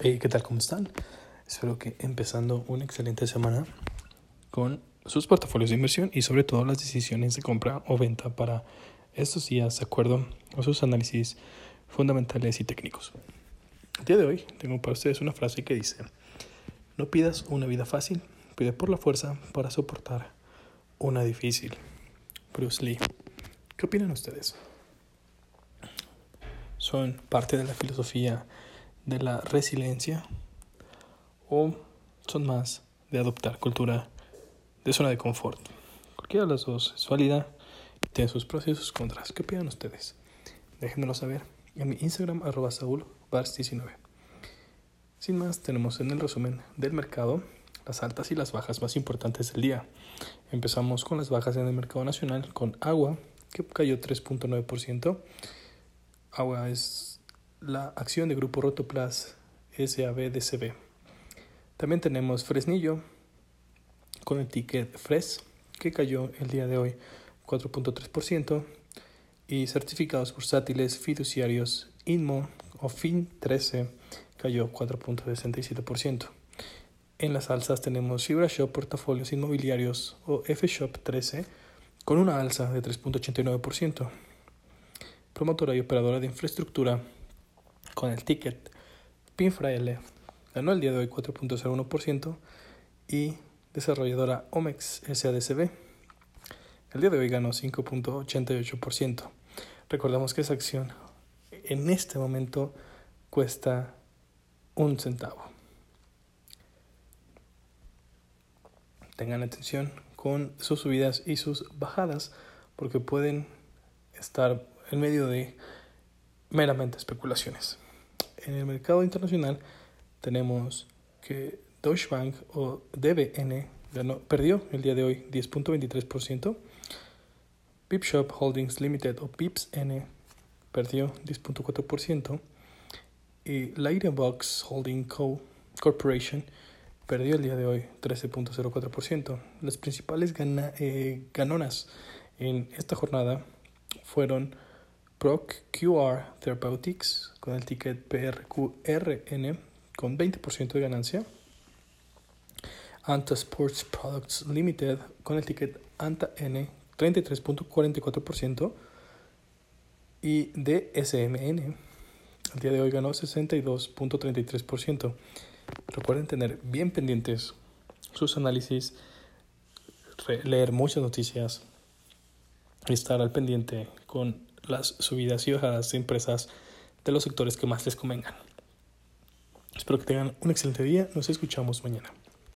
Hey, ¿Qué tal? ¿Cómo están? Espero que empezando una excelente semana con sus portafolios de inversión y sobre todo las decisiones de compra o venta para estos días de acuerdo a sus análisis fundamentales y técnicos. El día de hoy tengo para ustedes una frase que dice, no pidas una vida fácil, pide por la fuerza para soportar una difícil. Bruce Lee. ¿Qué opinan ustedes? ¿Son parte de la filosofía de la resiliencia o son más de adoptar cultura de zona de confort. Cualquiera de las dos es válida tiene sus pros y sus contras. ¿Qué opinan ustedes? Déjenmelo saber en mi Instagram arroba saulbars19. Sin más, tenemos en el resumen del mercado las altas y las bajas más importantes del día. Empezamos con las bajas en el mercado nacional con agua, que cayó 3.9%. Agua es la acción de Grupo Rotoplas SABDCB. También tenemos Fresnillo con el ticket FRES que cayó el día de hoy 4.3% y certificados bursátiles fiduciarios INMO o FIN13 cayó 4.67%. En las alzas tenemos FibraShop Portafolios Inmobiliarios o FShop 13 con una alza de 3.89%. Promotora y operadora de infraestructura con el ticket PinFraile ganó el día de hoy 4.01% y desarrolladora Omex SADCB el día de hoy ganó 5.88%. Recordamos que esa acción en este momento cuesta un centavo. Tengan atención con sus subidas y sus bajadas porque pueden estar en medio de meramente especulaciones en el mercado internacional tenemos que Deutsche Bank o DBN ganó, perdió el día de hoy 10.23%. Pipshop Holdings Limited o PIPS-N perdió 10.4%. Y Box Holding Co. Corporation perdió el día de hoy 13.04%. Las principales eh, ganonas en esta jornada fueron ProQR Therapeutics con el ticket PRQRN con 20% de ganancia. Anta Sports Products Limited con el ticket ANTA-N 33.44% y DSMN el día de hoy ganó 62.33%. Recuerden tener bien pendientes sus análisis, leer muchas noticias estar al pendiente con las subidas y bajadas de empresas de los sectores que más les convengan. Espero que tengan un excelente día. Nos escuchamos mañana.